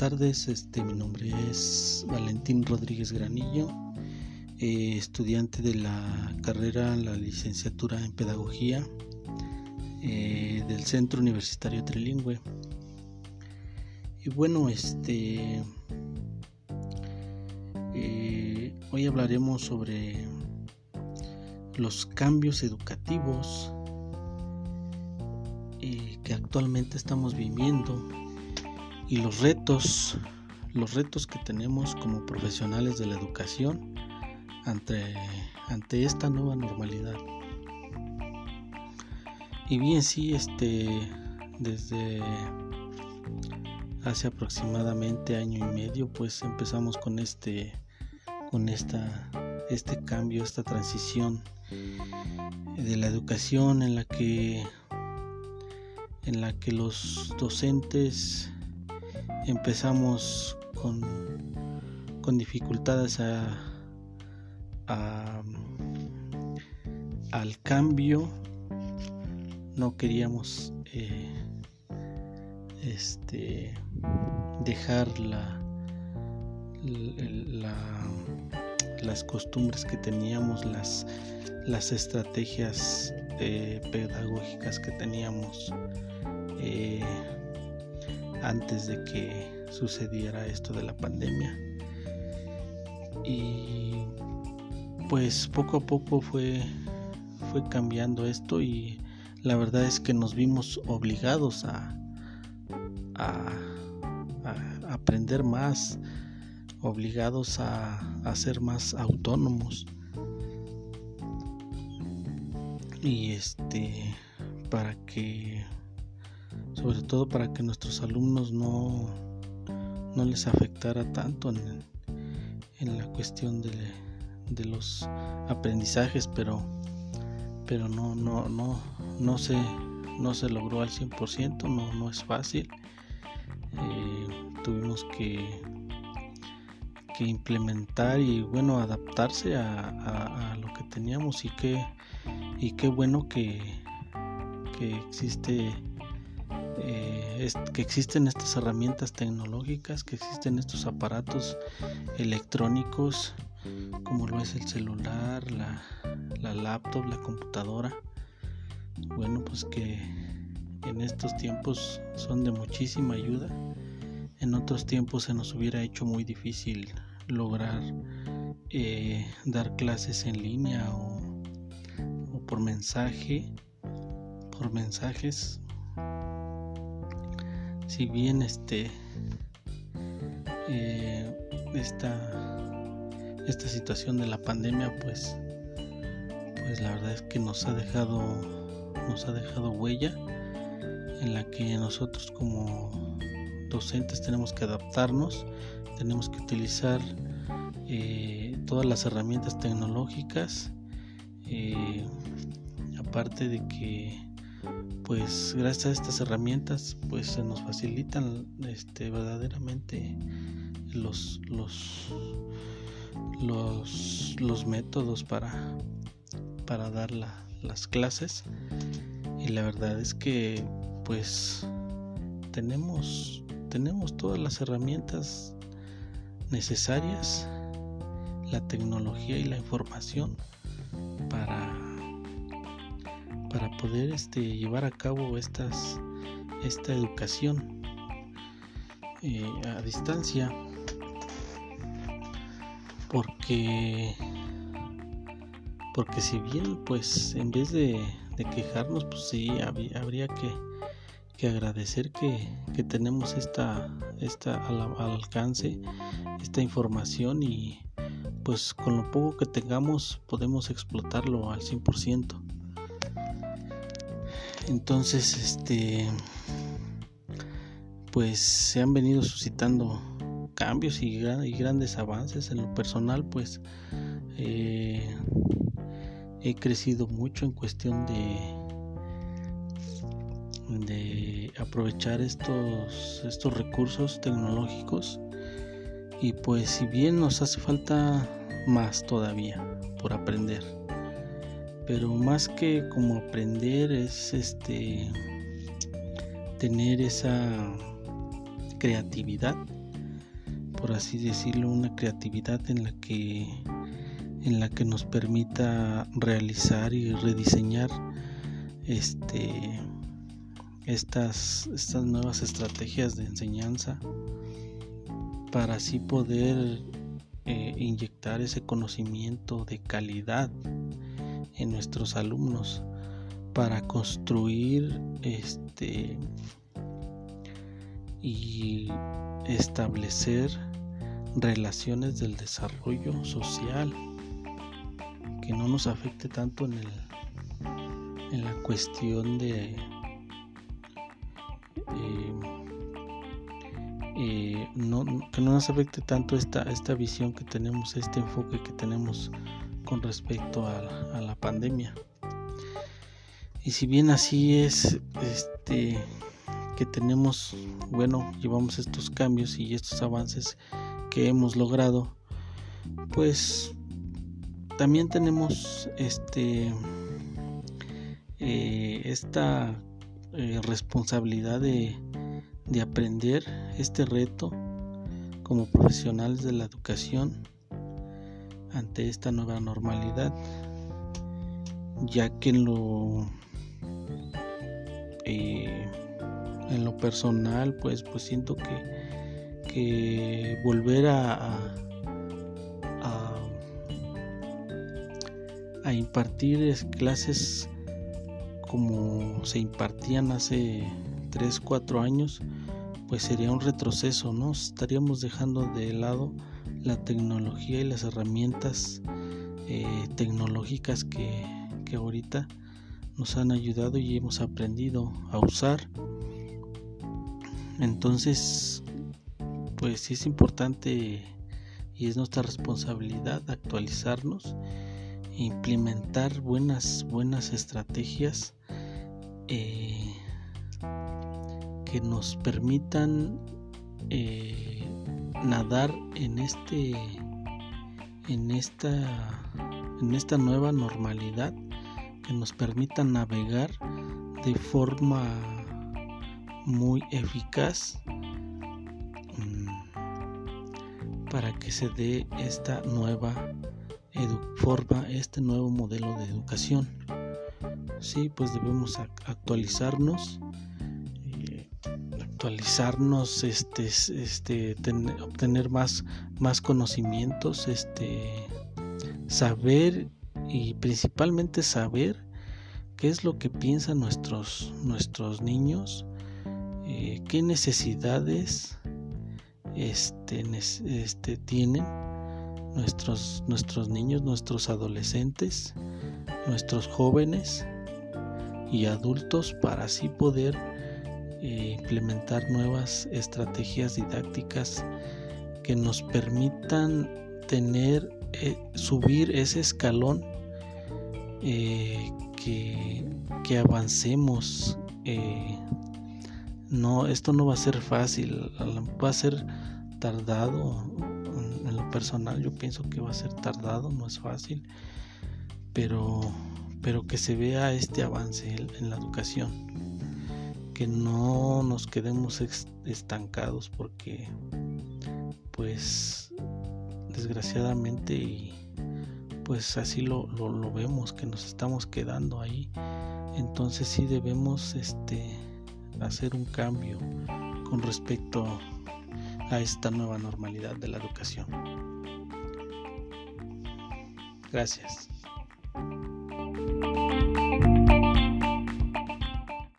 tardes, este, mi nombre es Valentín Rodríguez Granillo, eh, estudiante de la carrera, la licenciatura en Pedagogía eh, del Centro Universitario Trilingüe. Y bueno, este, eh, hoy hablaremos sobre los cambios educativos que actualmente estamos viviendo y los retos, los retos que tenemos como profesionales de la educación ante, ante esta nueva normalidad. Y bien, sí, este, desde hace aproximadamente año y medio, pues empezamos con este, con esta, este cambio, esta transición de la educación en la que, en la que los docentes empezamos con, con dificultades a, al cambio. No queríamos eh, este dejar la, las costumbres que teníamos las las estrategias eh, pedagógicas que teníamos eh, antes de que sucediera esto de la pandemia. Y pues poco a poco fue, fue cambiando esto y la verdad es que nos vimos obligados a, a, aprender más, obligados a, a ser más autónomos. Y este, para que sobre todo para que nuestros alumnos no, no les afectara tanto en, en la cuestión de, de, los aprendizajes, pero, pero no, no, no, no, se, no se logró al 100%, no, no es fácil. Eh, tuvimos que, que implementar y bueno, adaptarse a, a, lo que teníamos y qué, y qué bueno que, que existe que existen estas herramientas tecnológicas, que existen estos aparatos electrónicos, como lo es el celular, la, la laptop, la computadora. Bueno, pues que en estos tiempos son de muchísima ayuda. En otros tiempos se nos hubiera hecho muy difícil lograr eh, dar clases en línea o, o por mensaje, por mensajes si bien este eh, esta, esta situación de la pandemia pues pues la verdad es que nos ha dejado nos ha dejado huella en la que nosotros como docentes tenemos que adaptarnos tenemos que utilizar eh, todas las herramientas tecnológicas eh, aparte de que pues gracias a estas herramientas pues se nos facilitan este verdaderamente los los los, métodos para para dar las clases. Y la verdad es que pues tenemos tenemos todas las herramientas necesarias la tecnología y la información para para poder este, llevar a cabo estas, esta educación eh, a distancia. Porque porque si bien pues en vez de, quejarnos pues sí habría, que, agradecer que, que, tenemos esta, esta al, al, alcance esta información y pues con lo poco que tengamos podemos explotarlo al 100% entonces, este, pues se han venido suscitando cambios y, grandes avances. En lo personal, pues eh, he crecido mucho en cuestión de aprovechar estos recursos tecnológicos. Y pues si bien nos hace falta más todavía por aprender pero más que como aprender es este tener esa creatividad por así decirlo, una creatividad en la que en la que nos permita realizar y rediseñar este estas, estas nuevas estrategias de enseñanza para así poder eh, inyectar ese conocimiento de calidad en nuestros alumnos para construir este y establecer relaciones del desarrollo social que no nos afecte tanto en el en la cuestión de no, que no nos afecte tanto esta, esta visión que tenemos, este enfoque que tenemos con respecto a, la pandemia. Y si bien así es, este, que tenemos, bueno, llevamos estos cambios y estos avances que hemos logrado, pues también tenemos este eh, esta eh, responsabilidad de, de aprender este reto como profesionales de la educación ante esta nueva normalidad, ya que en lo eh, en lo personal pues pues siento que, que volver a, a, a impartir clases como se impartían hace 3, 4 años pues sería un retroceso, ¿no? Estaríamos dejando de lado la tecnología y las herramientas eh, tecnológicas que, que ahorita nos han ayudado y hemos aprendido a usar. Entonces, pues es importante y es nuestra responsabilidad actualizarnos implementar buenas, buenas estrategias eh, que nos permitan eh, nadar en este en esta en esta nueva normalidad que nos permita navegar de forma muy eficaz mm, para que se dé esta nueva forma, este nuevo modelo de educación. Sí, pues debemos actualizarnos actualizarnos, este, este, obtener más, más conocimientos, este, saber y principalmente saber qué es lo que piensan nuestros, nuestros niños, eh, qué necesidades este, este, tienen nuestros, nuestros niños, nuestros adolescentes, nuestros jóvenes y adultos para así poder eh, implementar nuevas estrategias didácticas que nos permitan tener, eh, subir ese escalón, eh, que, que, avancemos. no, esto no va a ser fácil, va a ser tardado. En lo personal yo pienso que va a ser tardado, no es fácil, pero, pero que se vea este avance en la educación que no nos quedemos estancados porque pues desgraciadamente y pues así lo, lo, vemos que nos estamos quedando ahí. Entonces sí debemos este hacer un cambio con respecto a esta nueva normalidad de la educación. Gracias